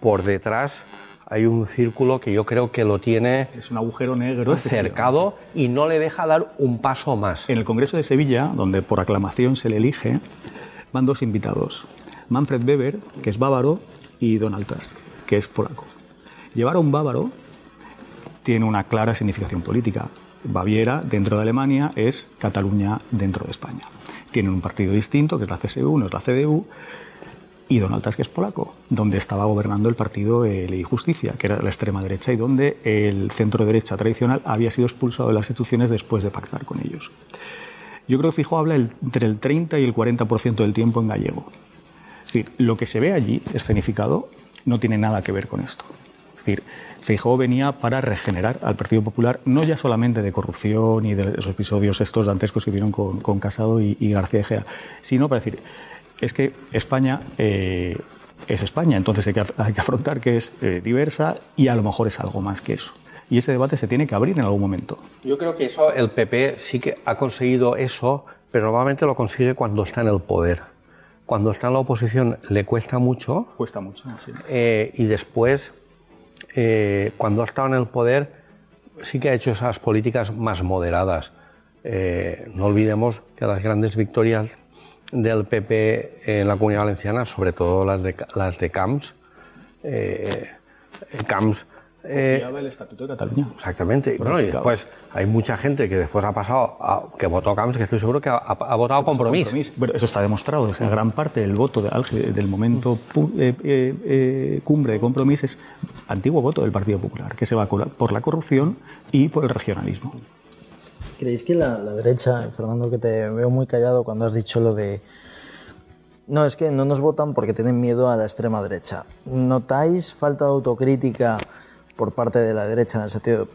por detrás hay un círculo que yo creo que lo tiene es un agujero negro cercado y no le deja dar un paso más. En el Congreso de Sevilla, donde por aclamación se le elige, van dos invitados, Manfred Weber, que es bávaro, y Donald Tusk, que es polaco. Llevar a un bávaro tiene una clara significación política. Baviera dentro de Alemania es Cataluña dentro de España. Tienen un partido distinto, que es la CSU, no es la CDU, y Donald Tusk es polaco, donde estaba gobernando el partido eh, Ley y Justicia, que era la extrema derecha, y donde el centro derecha tradicional había sido expulsado de las instituciones después de pactar con ellos. Yo creo que Fijo habla entre el 30 y el 40% del tiempo en gallego. Es decir, lo que se ve allí escenificado no tiene nada que ver con esto. Es decir, Feijóo venía para regenerar al Partido Popular, no ya solamente de corrupción y de esos episodios estos dantescos que vieron con, con Casado y, y, García Egea, sino para decir, es que España eh, es España, entonces hay que, hay que afrontar que es eh, diversa y a lo mejor es algo más que eso. Y ese debate se tiene que abrir en algún momento. Yo creo que eso, el PP sí que ha conseguido eso, pero normalmente lo consigue cuando está en el poder. Cuando está en la oposición le cuesta mucho. Cuesta mucho, sí. Eh, y después eh, cuando ha estado en el poder, sí que ha hecho esas políticas más moderadas. Eh, no olvidemos que las grandes victorias del PP en la Comunidad Valenciana, sobre todo las de, las de Camps, eh, Camps eh, el Estatuto de Cataluña. Exactamente. Bueno, y después hay mucha gente que después ha pasado, a, que votó Camps, que estoy seguro que ha, ha votado compromiso. compromiso. Pero eso está demostrado. O sea, gran parte del voto de, del momento eh, eh, eh, cumbre de compromiso es antiguo voto del Partido Popular, que se va por la corrupción y por el regionalismo. ¿Creéis que la, derecha, Fernando, que te veo muy callado cuando has dicho lo de no, es que no nos votan porque tienen miedo a la extrema derecha. ¿Notáis falta de autocrítica por parte de la derecha, en el sentido,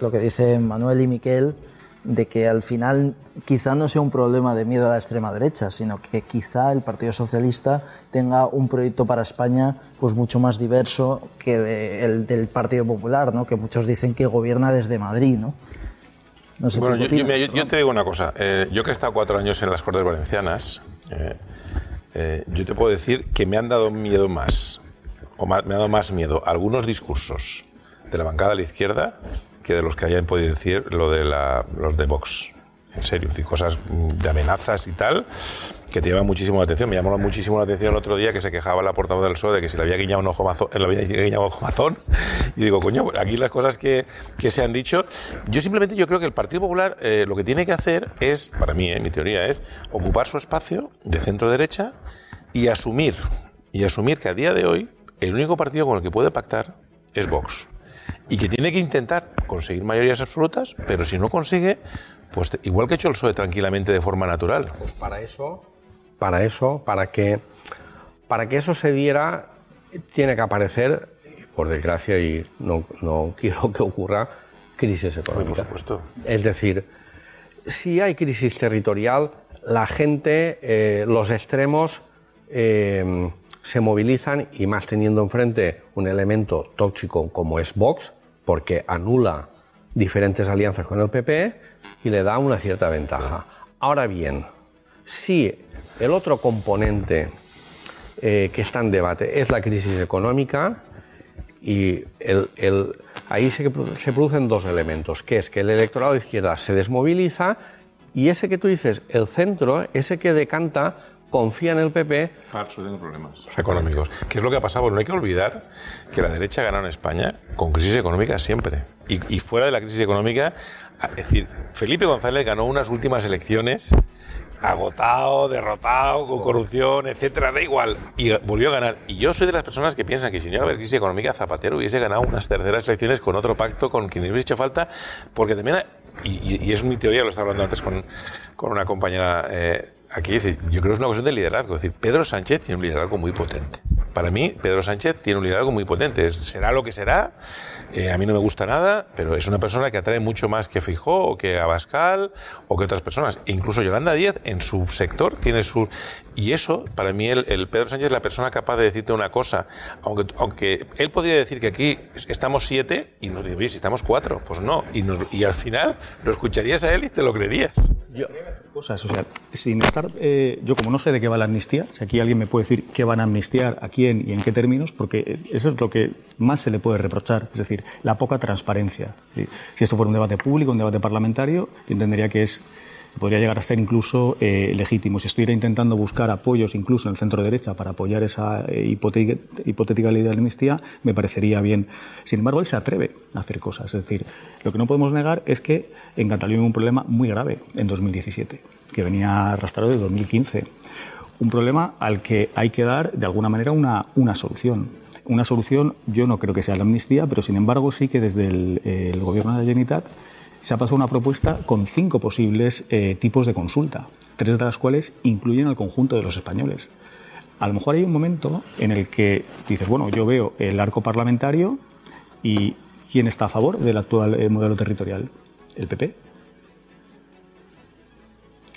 lo que dice Manuel y Miquel, de que al final quizá no sea un problema de miedo a la extrema derecha, sino que quizá el Partido Socialista tenga un proyecto para España pues mucho más diverso que el del Partido Popular, ¿no? que muchos dicen que gobierna desde Madrid. ¿no? No sé, bueno, yo, opinas, yo, yo, te digo una cosa, eh, yo que he estado cuatro años en las Cortes Valencianas, eh, eh, yo te puedo decir que me han dado miedo más o me ha dado más miedo algunos discursos de la bancada a la izquierda que de los que hayan podido decir lo de la, los de Vox. En serio, decir, cosas de amenazas y tal que te llaman muchísimo la atención. Me llamó muchísimo la atención el otro día que se quejaba la portavoz del PSOE de que si le había guiñado un ojo mazón, le había guiñado ojo mazón. Y digo, coño, aquí las cosas que, que, se han dicho. Yo simplemente yo creo que el Partido Popular eh, lo que tiene que hacer es, para mí, eh, mi teoría es, ocupar su espacio de centro derecha y asumir, y asumir que a día de hoy el único partido con el que puede pactar es Vox. Y que tiene que intentar conseguir mayorías absolutas, pero si no consigue, pues igual que ha hecho el PSOE tranquilamente de forma natural. Pues para eso, para eso, para que, para que eso se diera, tiene que aparecer, por desgracia, y no, no [laughs] quiero que ocurra, crisis económica. Por supuesto. Es decir, si hay crisis territorial, la gente, eh, los extremos, eh, se movilizan y más teniendo enfrente un elemento tóxico como es Vox, porque anula diferentes alianzas con el PP y le da una cierta ventaja. Ahora bien, si el otro componente eh, que está en debate es la crisis económica, y el, el, ahí se, se, producen dos elementos, que es que el electorado de izquierda se desmoviliza y ese que tú dices, el centro, ese que decanta confía en el PP. Tiene problemas económicos. ¿Qué es lo que ha pasado? no hay que olvidar que la derecha ha ganado en España con crisis económica siempre. Y, y fuera de la crisis económica, es decir, Felipe González ganó unas últimas elecciones agotado, derrotado, con corrupción, etcétera, da igual, y volvió a ganar. Y yo soy de las personas que piensan que si no hubiera crisis económica, Zapatero hubiese ganado unas terceras elecciones con otro pacto, con quien hubiese hecho falta, porque también, y, y, es mi teoría, lo estaba hablando antes con, con una compañera eh, aquí, yo creo que es una cuestión de liderazgo. Es decir, Pedro Sánchez tiene un liderazgo muy potente. Para mí, Pedro Sánchez tiene un liderazgo muy potente. Será lo que será. Eh, a mí no me gusta nada, pero es una persona que atrae mucho más que Fijó o que Abascal o que otras personas. Incluso Yolanda Díaz, en su sector, tiene su. Y eso, para mí, el, el, Pedro Sánchez es la persona capaz de decirte una cosa. Aunque, aunque él podría decir que aquí estamos siete y nos diría, si estamos cuatro, pues no. Y, nos, y al final lo escucharías a él y te lo creerías. Yo, cosas, o sea, sin estar, eh, yo como no sé de qué va la amnistía, si aquí alguien me puede decir qué van a amnistiar, a quién y en qué términos, porque eso es lo que más se le puede reprochar, es decir, la poca transparencia. Si esto fuera un debate público, un debate parlamentario, yo entendería que es podría llegar a ser incluso eh, legítimo. Si estuviera intentando buscar apoyos incluso en el centro derecha para apoyar esa eh, hipotética, ley de amnistía, me parecería bien. Sin embargo, él se atreve a hacer cosas. Es decir, lo que no podemos negar es que en Cataluña hubo un problema muy grave en 2017, que venía arrastrado de 2015. Un problema al que hay que dar, de alguna manera, una, una solución. Una solución, yo no creo que sea la amnistía, pero sin embargo sí que desde el, el gobierno de la Generalitat se ha pasado una propuesta con cinco posibles eh, tipos de consulta, tres de las cuales incluyen al conjunto de los españoles. A lo mejor hay un momento en el que dices, bueno, yo veo el arco parlamentario y ¿quién está a favor del actual eh, modelo territorial? El PP.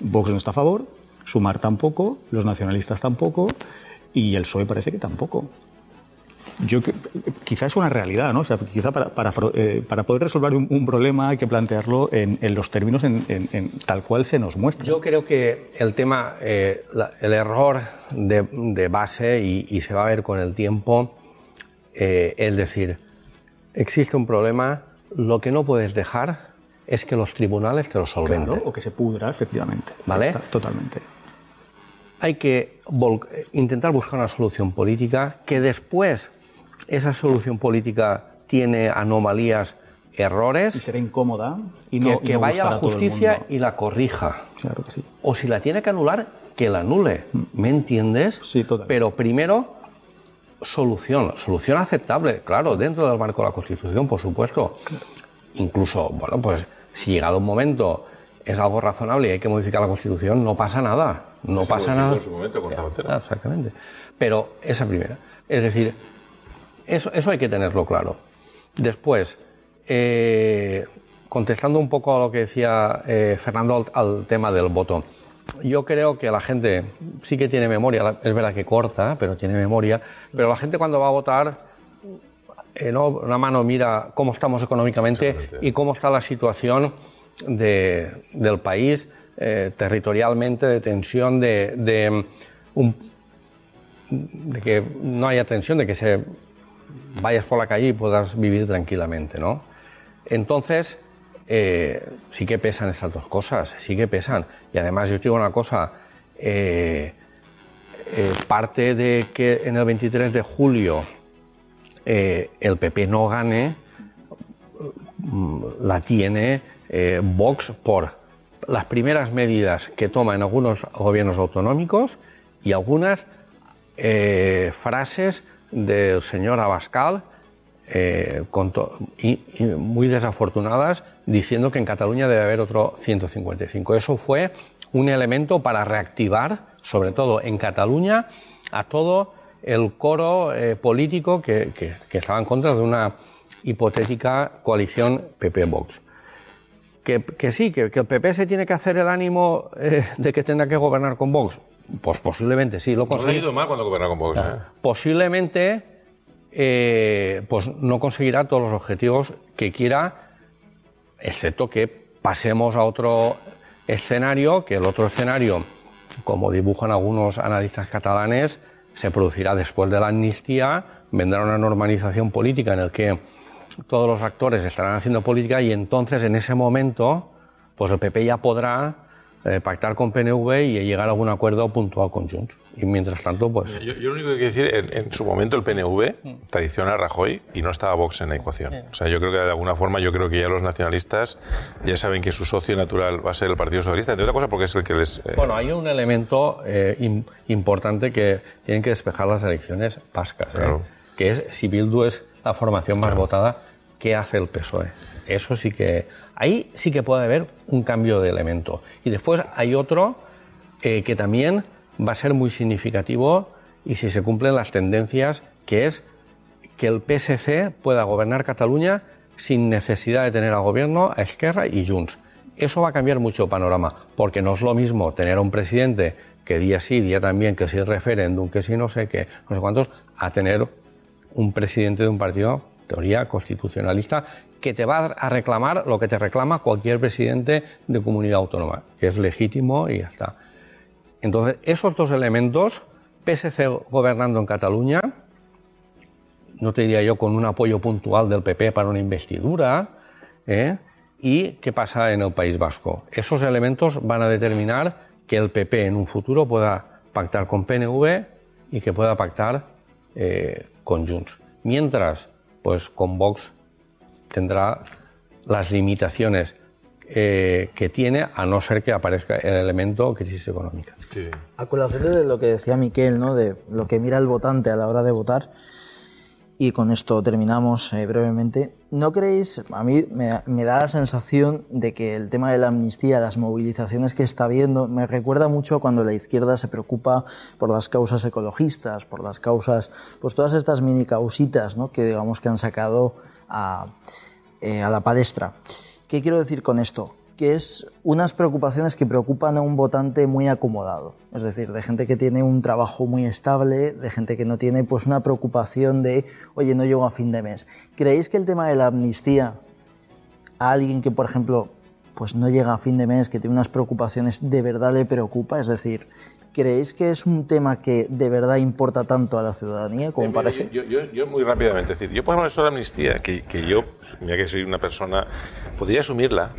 Vox no está a favor, Sumar tampoco, los nacionalistas tampoco y el PSOE parece que tampoco yo quizá es una realidad, ¿no? O sea, quizá para, para, eh, para poder resolver un, problema hay que plantearlo en, en los términos en, en, tal cual se nos muestra. Yo creo que el tema, eh, el error de, de base, y, y, se va a ver con el tiempo, eh, es decir, existe un problema, lo que no puedes dejar es que los tribunales te lo solventen. Claro, o que se pudra, efectivamente. ¿Vale? totalmente hay que intentar buscar una solución política que después esa solución política tiene anomalías, errores. Y será incómoda. Y no, que, vaya a la justicia y la corrija. Claro que sí. O si la tiene que anular, que la anule. Mm. ¿Me entiendes? Sí, total. Pero primero, solución. Solución aceptable, claro, dentro del marco de la Constitución, por supuesto. Incluso, bueno, pues si llegado un momento es algo razonable y hay que modificar la Constitución, no pasa nada. No pasa nada. En su momento con exactamente. Pero esa primera. Es decir, eso, eso hay que tenerlo claro. Después, eh, contestando un poco a lo que decía eh, Fernando al, tema del voto. Yo creo que la gente sí que tiene memoria, es verdad que corta, pero tiene memoria, pero la gente cuando va a votar, eh, ¿no? una mano mira cómo estamos económicamente y cómo está la situación de, del país eh, territorialmente, de tensión, de, de, que no haya tensión, de que se vayas por la calle y puedas vivir tranquilamente, ¿no? Entonces, eh, sí que pesan estas dos cosas, sí que pesan. Y además, yo te digo una cosa, eh, parte de que en el 23 de julio el PP no gane, mm, la tiene eh, Vox por las primeras medidas que toma en algunos gobiernos autonómicos y algunas eh, frases del señor Abascal eh, muy desafortunadas diciendo que en Cataluña debe haber otro 155. Eso fue un elemento para reactivar, sobre todo en Cataluña, a todo el coro político que, estaba en contra de una hipotética coalición PP-Vox. Que, sí, que, el PP se tiene que hacer el ánimo eh, de que tenga que gobernar con Vox. Pues posiblemente sí, lo conseguirá. No ha ido mal cuando goberna con Vox. ¿eh? Posiblemente eh, pues no conseguirá todos los objetivos que quiera, excepto que pasemos a otro escenario, que el otro escenario, como dibujan algunos analistas catalanes, se producirá después de la amnistía, vendrá una normalización política en el que todos los actores estarán haciendo política y entonces en ese momento pues el PP ya podrá eh, pactar con PNV y llegar a algún acuerdo puntual con Junts. Y mientras tanto, pues... Yo, lo único que quiero decir, en, su momento el PNV mm. traiciona a Rajoy y no estaba Vox en la ecuación. O sea, yo creo que de alguna forma, yo creo que ya los nacionalistas ya saben que su socio natural va a ser el Partido Socialista, entre otra cosa porque es el que les... Eh, bueno, hay un elemento eh, importante que tienen que despejar las elecciones pascas, que es si Bildu es la formación más votada, ¿qué hace el PSOE? Eso sí que. Ahí sí que puede haber un cambio de elemento. Y después hay otro eh, que también va a ser muy significativo y si se cumplen las tendencias, que es que el PSC pueda gobernar Cataluña sin necesidad de tener al gobierno a Esquerra y Junts. Eso va a cambiar mucho el panorama, porque no es lo mismo tener a un presidente que día sí, día también, que si referéndum, que si no sé qué, no sé cuántos, a tener un presidente de un partido, teoría constitucionalista, que te va a reclamar lo que te reclama cualquier presidente de comunidad autónoma, que es legítimo y ya está. Entonces, esos dos elementos, PSC gobernando en Cataluña, no te diría yo con un apoyo puntual del PP para una investidura, ¿eh? ¿Y qué pasa en el País Vasco? Esos elementos van a determinar que el PP en un futuro pueda pactar con PNV y que pueda pactar eh, con Junts. Mientras, pues con Vox tendrá las limitaciones eh, que tiene, a no ser que aparezca el elemento crisis económica. A colación de lo que decía Miquel, ¿no? de lo que mira el votante a la hora de votar, y con esto terminamos eh, brevemente, ¿no creéis, a mí me, da la sensación de que el tema de la amnistía, las movilizaciones que está habiendo, me recuerda mucho cuando la izquierda se preocupa por las causas ecologistas, por las causas, pues todas estas mini causitas ¿no? que digamos que han sacado a, eh, a la palestra. ¿Qué quiero decir con esto? Que es unas preocupaciones que preocupan a un votante muy acomodado, es decir, de gente que tiene un trabajo muy estable, de gente que no tiene pues una preocupación de, oye, no llego a fin de mes. ¿Creéis que el tema de la amnistía a alguien que, por ejemplo, pues no llega a fin de mes, que tiene unas preocupaciones, de verdad le preocupa? Es decir, ¿creéis que es un tema que de verdad importa tanto a la ciudadanía como parece? Yo, yo, yo, muy rápidamente, es decir, yo por ejemplo eso de la amnistía, que, que yo, mira que soy una persona, podría asumirla,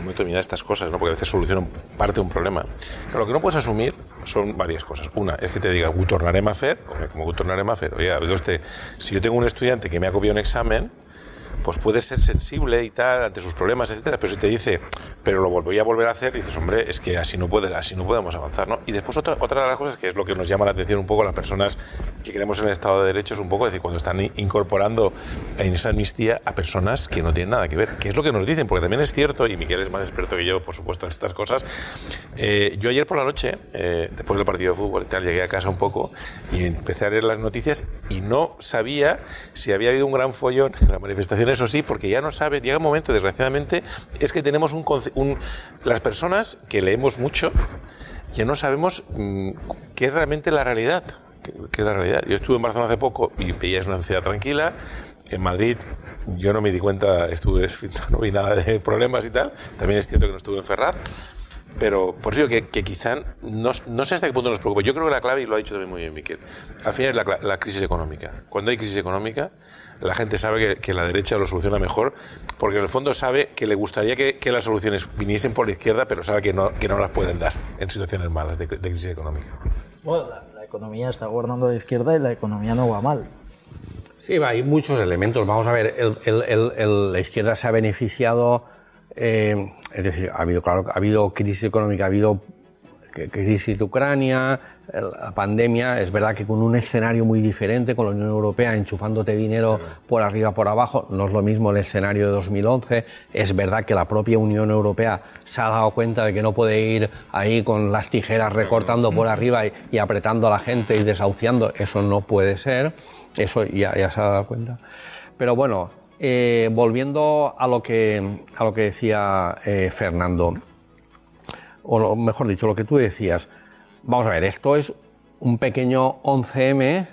en estas cosas, ¿no? porque a veces solucionan parte de un problema. Pero lo que no puedes asumir son varias cosas. Una es que te diga, tornaré a fer, como tornaré a fer, oye, este, si yo tengo un estudiante que me ha copiado un examen, pues puede ser sensible y tal ante sus problemas, etcétera, pero si te dice, pero lo voy a volver a hacer, dices, hombre, es que así no puede, así no podemos avanzar, ¿no? Y después otra, otra de las cosas que es lo que nos llama la atención un poco a las personas que creemos en el Estado de Derecho es un poco, es decir, cuando están incorporando en esa amnistía a personas que no tienen nada que ver, que es lo que nos dicen, porque también es cierto, y Miguel es más experto que yo, por supuesto, en estas cosas, eh, yo ayer por la noche, eh, después del partido de fútbol y tal, llegué a casa un poco y empecé a leer las noticias y no sabía si había habido un gran follón en la manifestación, eso sí, porque ya no sabe, llega un momento, desgraciadamente, es que tenemos un, un las personas que leemos mucho, ya no sabemos mm, qué es realmente la realidad. Qué, es la realidad. Yo estuve en Barcelona hace poco y veía es una ciudad tranquila. En Madrid yo no me di cuenta, estuve, [laughs] no vi nada de problemas y tal. También es cierto que no estuve en Ferraz. Pero por eso que, que quizá no, no, sé hasta qué punto nos preocupa. Yo creo que la clave, y lo ha dicho también muy bien Miquel, al final es la crisis económica. Cuando hay crisis económica, la gente sabe que, la derecha lo soluciona mejor, porque en el fondo sabe que le gustaría que, las soluciones viniesen por la izquierda, pero sabe que no, que no las pueden dar en situaciones malas de, crisis económica. Bueno, la, economía está gobernando la izquierda y la economía no va mal. Sí, va, hay muchos elementos. Vamos a ver, la izquierda se ha beneficiado, eh, es decir, ha habido, claro, ha habido crisis económica, ha habido crisis de Ucrania, la pandemia, es verdad que con un escenario muy diferente, con la Unión Europea enchufándote dinero por arriba, por abajo, no es lo mismo el escenario de 2011, es verdad que la propia Unión Europea se ha dado cuenta de que no puede ir ahí con las tijeras recortando por arriba y, apretando a la gente y desahuciando, eso no puede ser, eso ya, ya se ha dado cuenta. Pero bueno, eh, volviendo a lo que, a lo que decía eh, Fernando, o mejor dicho, lo que tú decías, Vamos a ver, esto es un pequeño 11M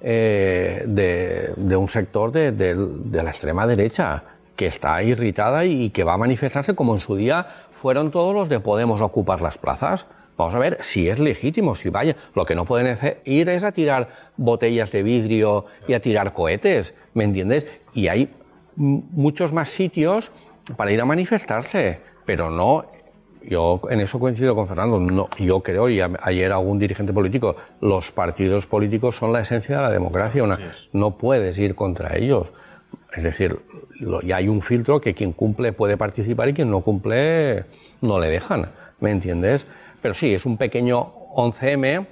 eh, de, un sector de, la extrema derecha que está irritada y que va a manifestarse como en su día fueron todos los de Podemos ocupar las plazas. Vamos a ver si es legítimo, si vaya. Lo que no pueden ir es a tirar botellas de vidrio y a tirar cohetes, ¿me entiendes? Y hay muchos más sitios para ir a manifestarse, pero no yo en eso coincido con Fernando. No, yo creo, y ayer algún dirigente político, los partidos políticos son la esencia de la democracia. no puedes ir contra ellos. Es decir, ya hay un filtro que quien cumple puede participar y quien no cumple no le dejan. ¿Me entiendes? Pero sí, es un pequeño 11M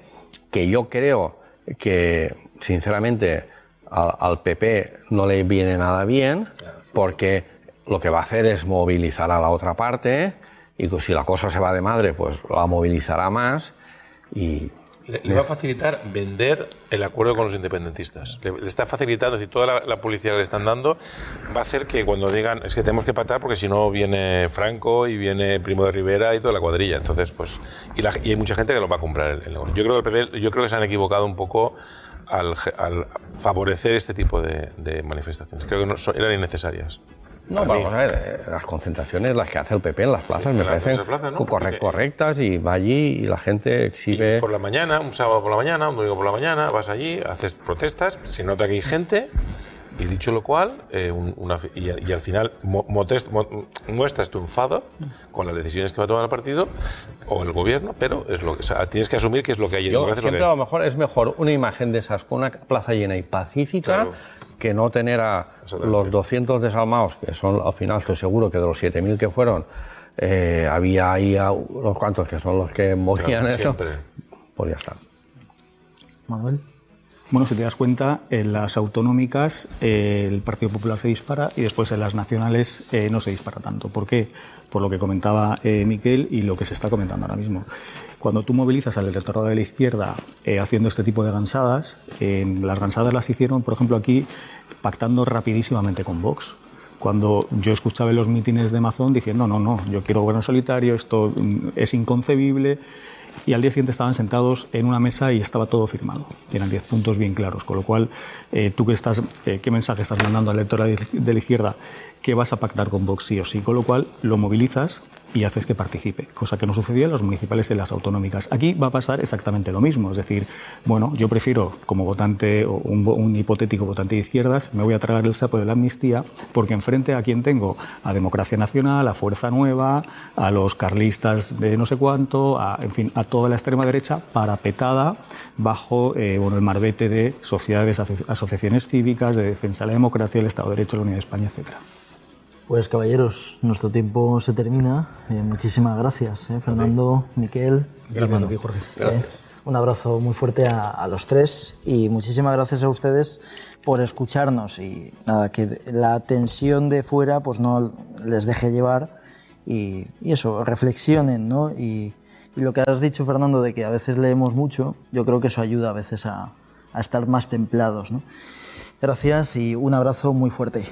que yo creo que, sinceramente, al PP no le viene nada bien porque lo que va a hacer es movilizar a la otra parte y si la cosa se va de madre, pues la movilizará más y... Le, va a facilitar vender el acuerdo con los independentistas. Le, está facilitando, si toda la, publicidad que le están dando va a hacer que cuando digan es que tenemos que patar porque si no viene Franco y viene Primo de Rivera y toda la cuadrilla. Entonces, pues, y, hay mucha gente que lo va a comprar. El, yo, creo que yo creo que se han equivocado un poco al, favorecer este tipo de, manifestaciones. Creo que no, eran innecesarias. No, vamos a ver, eh, las concentraciones, las que hace el PP en las plazas, me parecen correctas y va allí y la gente exhibe. por la mañana, un sábado por la mañana, un domingo por la mañana, vas allí, haces protestas, se nota que hay gente Y dicho lo cual, eh, un- una- y, y al final mo- motres- mo- muestras tu enfado con las decisiones que va a tomar el partido o el gobierno, pero es lo que, o sea, tienes que asumir que es lo que hay en Yo democracia, siempre a lo mejor es mejor una imagen de esas con una plaza llena y pacífica Claro. que no tener a los 200 desalmados, que son al final estoy seguro que de los 7.000 que fueron, eh, había ahí a unos cuantos que son los que movían Claro, eso. siempre. Pues ya está. Manuel. Bueno, si te das cuenta, en las autonómicas eh, el Partido Popular se dispara y después en las nacionales eh, no se dispara tanto. ¿Por qué? Por lo que comentaba eh, Miquel y lo que se está comentando ahora mismo. Cuando tú movilizas al electorado de la izquierda eh, haciendo este tipo de gansadas, las gansadas las hicieron, por ejemplo, aquí pactando rapidísimamente con Vox. Cuando yo escuchaba en los mítines de Mazón diciendo, no, no, yo quiero gobierno solitario, esto mm, es inconcebible, y al día siguiente estaban sentados en una mesa y estaba todo firmado. Eran 10 puntos bien claros, con lo cual, eh, tú que estás, eh, ¿qué mensaje estás mandando al electorado de la izquierda? Que vas a pactar con Vox sí o sí, con lo cual lo movilizas y haces que participe, cosa que no sucedía en los municipales y en las autonómicas. Aquí va a pasar exactamente lo mismo, es decir, bueno, yo prefiero como votante o un, un hipotético votante de izquierdas, me voy a tragar el sapo de la amnistía, porque enfrente a quien tengo, a Democracia Nacional, a Fuerza Nueva, a los carlistas de no sé cuánto, a, en fin, a toda la extrema derecha parapetada bajo eh, el marbete de sociedades, aso- asociaciones cívicas, de defensa de la democracia, el Estado de Derecho, la Unidad de España, etcétera. Pues caballeros, nuestro tiempo se termina. Eh, muchísimas gracias, eh, Fernando, Miquel. y, Gracias a ti, Jorge. eh, un abrazo muy fuerte a, a los tres y muchísimas gracias a ustedes por escucharnos y nada, que la tensión de fuera pues no les deje llevar y, y eso, reflexionen, ¿no? Y, y lo que has dicho, Fernando, de que a veces leemos mucho, yo creo que eso ayuda a veces a, a estar más templados, ¿no? Gracias y un abrazo muy fuerte.